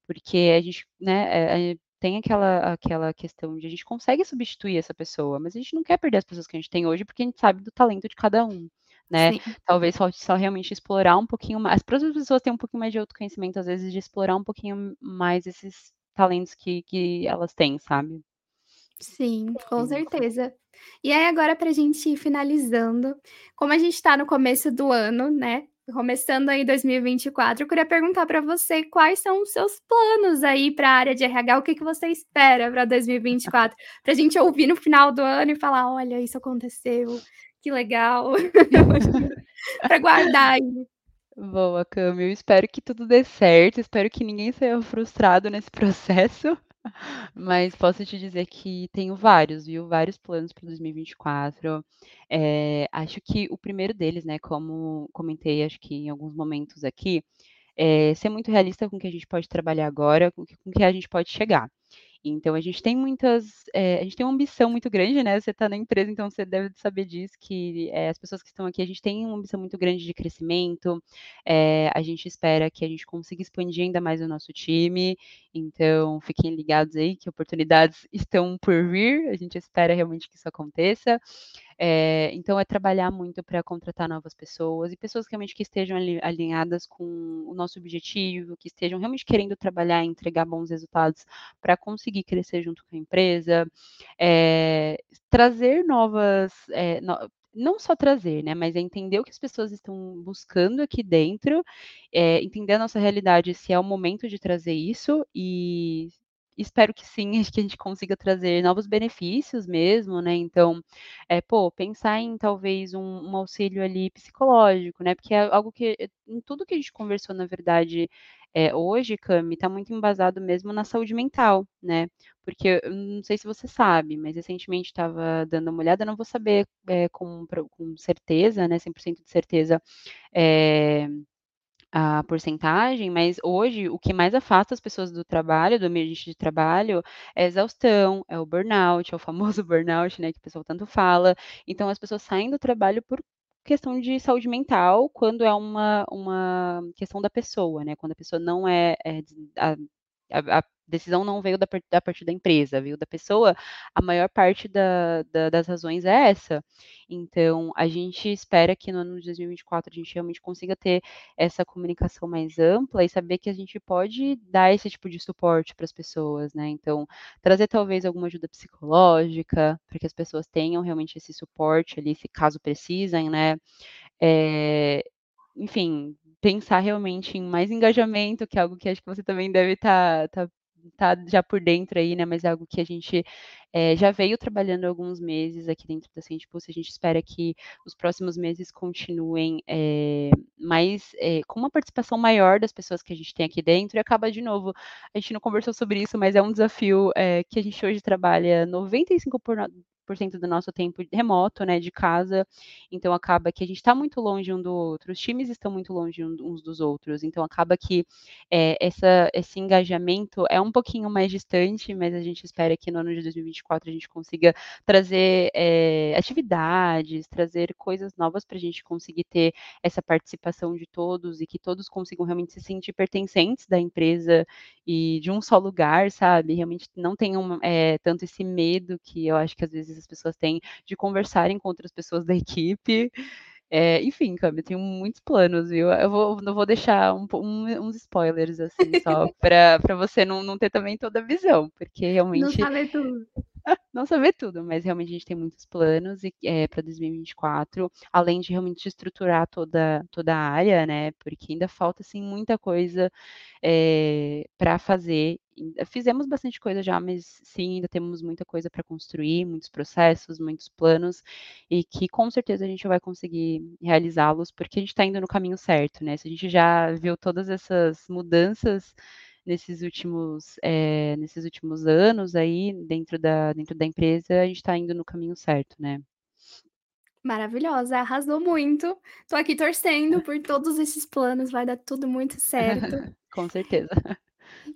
Porque a gente, né, eh, tem aquela aquela questão de a gente consegue substituir essa pessoa, mas a gente não quer perder as pessoas que a gente tem hoje, porque a gente sabe do talento de cada um, né. Sim. Talvez falte só realmente explorar um pouquinho mais para outras pessoas terem um pouquinho mais de autoconhecimento, às vezes, de explorar um pouquinho mais esses talentos que que elas têm, sabe. Sim, com certeza. E aí agora pra gente ir finalizando, como a gente tá no começo do ano, né, começando aí 2024, eu queria perguntar pra você quais são os seus planos aí pra área de RH, o que que você espera pra 2024? Pra gente ouvir no final do ano e falar: "Olha, isso aconteceu, que legal". Pra guardar aí. Boa, Cami, eu espero que tudo dê certo, espero que ninguém saia frustrado nesse processo, mas posso te dizer que tenho vários, viu, vários planos para 2024. Eh, acho que o primeiro deles, né, como comentei acho que em alguns momentos aqui, é ser muito realista com o que a gente pode trabalhar agora, com o que a gente pode chegar. Então a gente tem muitas, eh, a gente tem uma ambição muito grande, né, você tá na empresa, então você deve saber disso, que, eh, as pessoas que estão aqui, a gente tem uma ambição muito grande de crescimento, eh, a gente espera que a gente consiga expandir ainda mais o nosso time, então fiquem ligados aí que oportunidades estão por vir, a gente espera realmente que isso aconteça. Eh, então é trabalhar muito pra contratar novas pessoas e pessoas realmente que estejam ali alinhadas com o nosso objetivo, que estejam realmente querendo trabalhar e entregar bons resultados pra conseguir crescer junto com a empresa. Eh, trazer novas, eh, no não só trazer, né, mas é entender o que as pessoas estão buscando aqui dentro, eh, entender a nossa realidade, se é o momento de trazer isso e espero que sim, que a gente consiga trazer novos benefícios mesmo, né? Então, é, pô, pensar em talvez um, um auxílio ali psicológico, né? Porque é algo que em tudo que a gente conversou, na verdade, é, hoje, Cami, está muito embasado mesmo na saúde mental, né? Porque não sei se você sabe, mas recentemente estava dando uma olhada, não vou saber é, com, com certeza, né? 100% de certeza. É, a porcentagem, mas hoje o que mais afasta as pessoas do trabalho, do ambiente de trabalho, é a exaustão, é o burnout, é o famoso burnout, né, que o pessoal tanto fala. Então as pessoas saem do trabalho por questão de saúde mental, quando é uma, uma questão da pessoa, né, quando a pessoa não é, é a, a, decisão não veio da, da parte da empresa, veio da pessoa, a maior parte da, da, das razões é essa. Então, a gente espera que no ano de 2024 a gente realmente consiga ter essa comunicação mais ampla e saber que a gente pode dar esse tipo de suporte para as pessoas, né? Então, trazer talvez alguma ajuda psicológica, para que as pessoas tenham realmente esse suporte ali, se caso precisem, né? É, enfim, pensar realmente em mais engajamento, que é algo que acho que você também deve estar tá, tá tá já por dentro aí, né? Mas é algo que a gente é, já veio trabalhando alguns meses aqui dentro da Cientipulse. A gente espera que os próximos meses continuem é, mais é, com uma participação maior das pessoas que a gente tem aqui dentro. E acaba de novo, a gente não conversou sobre isso, mas é um desafio que a gente hoje trabalha 95 por, do nosso tempo remoto, né, de casa. Então acaba que a gente está muito longe um do outro, os times estão muito longe uns dos outros. Então acaba que é, essa, esse engajamento é um pouquinho mais distante, mas a gente espera que no ano de 2024 a gente consiga trazer é, atividades, trazer coisas novas para a gente conseguir ter essa participação de todos e que todos consigam realmente se sentir pertencentes da empresa e de um só lugar, sabe? Realmente não tenham é, tanto esse medo que eu acho que às vezes as pessoas têm de conversarem com outras pessoas da equipe. É, enfim, Cami, eu tenho muitos planos, viu? Eu vou, não vou deixar um, um, uns spoilers, assim, só para você não, não ter também toda a visão, porque realmente. Não saber tudo. não saber tudo, mas realmente a gente tem muitos planos é, para 2024, além de realmente estruturar toda, toda a área, né? Porque ainda falta, assim, muita coisa é, para fazer fizemos bastante coisa já, mas sim, ainda temos muita coisa para construir, muitos processos, muitos planos, e que com certeza a gente vai conseguir realizá-los, porque a gente está indo no caminho certo, né? Se a gente já viu todas essas mudanças nesses últimos, é, nesses últimos anos aí dentro da, dentro da empresa, a gente está indo no caminho certo, né? Maravilhosa, arrasou muito. Tô aqui torcendo por todos esses planos, vai dar tudo muito certo. Com certeza.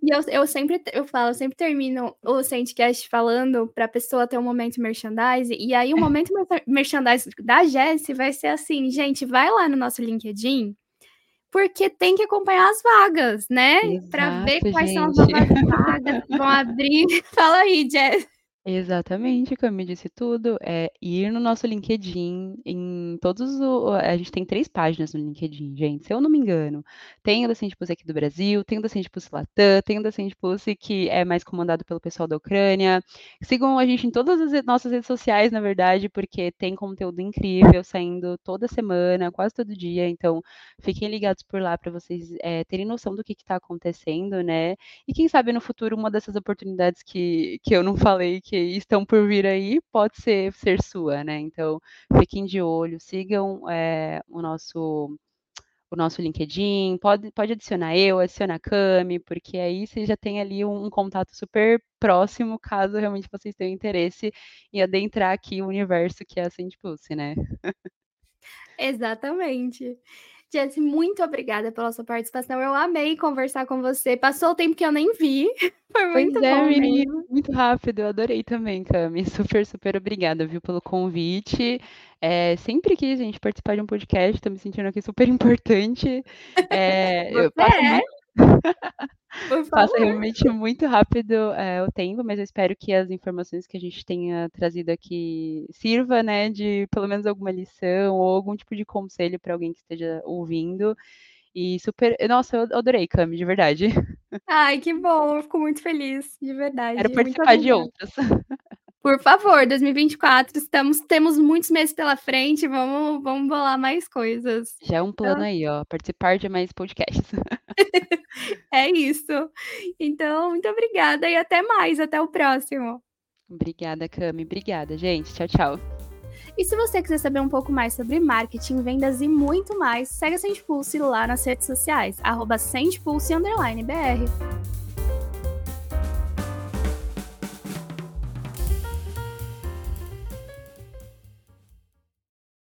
E eu, eu sempre eu falo, eu sempre termino o Sandcast falando para a pessoa ter um momento merchandise, e aí o momento merchandise da Jessie vai ser assim, gente, vai lá no nosso LinkedIn, porque tem que acompanhar as vagas, né? Para ver quais gente. são as novas vagas que vão abrir. Fala aí, Jess. Exatamente, como me disse tudo, é ir no nosso LinkedIn, em todos o, a gente tem três páginas no LinkedIn, gente, se eu não me engano. Tem o da Cientipulse aqui do Brasil, tem o da Cientipulse Latam, tem o da Cientipulse que é mais comandado pelo pessoal da Ucrânia. Sigam a gente em todas as nossas redes sociais, na verdade, porque tem conteúdo incrível saindo toda semana, quase todo dia, então fiquem ligados por lá para vocês é, terem noção do que está acontecendo, né? E quem sabe no futuro uma dessas oportunidades que, que eu não falei, que estão por vir aí pode ser, ser sua, né? Então, fiquem de olho, sigam é, o nosso o nosso LinkedIn, pode, pode adicionar eu, adiciona a Cami, porque aí você já tem ali um, um, contato super próximo, caso realmente vocês tenham interesse em adentrar aqui o universo que é a Sandpulse, né? Exatamente. Jess, muito obrigada pela sua participação. Eu amei conversar com você. Passou o tempo que eu nem vi. Foi muito pois é, bom. Menino, muito rápido. Eu adorei também, Cami. Super, super obrigada, viu, pelo convite. É, sempre que a gente participar de um podcast, estou me sentindo aqui super importante. É, eu passo é? muito Passa realmente muito rápido é, o tempo, mas eu espero que as informações que a gente tenha trazido aqui sirva, né, de pelo menos alguma lição ou algum tipo de conselho para alguém que esteja ouvindo. E super. Nossa, eu adorei, Cami, de verdade. Ai, que bom, eu fico muito feliz, de verdade. Quero participar de outras. Por favor, 2024, estamos, temos muitos meses pela frente, vamos, vamos bolar mais coisas. Já é um plano então... aí, ó, participar de mais podcasts. É isso. Então, muito obrigada e até mais. Até o próximo. Obrigada, Cami. Obrigada, gente. Tchau, tchau. E se você quiser saber um pouco mais sobre marketing, vendas e muito mais, segue a Sendpulse lá nas redes sociais, arroba BR.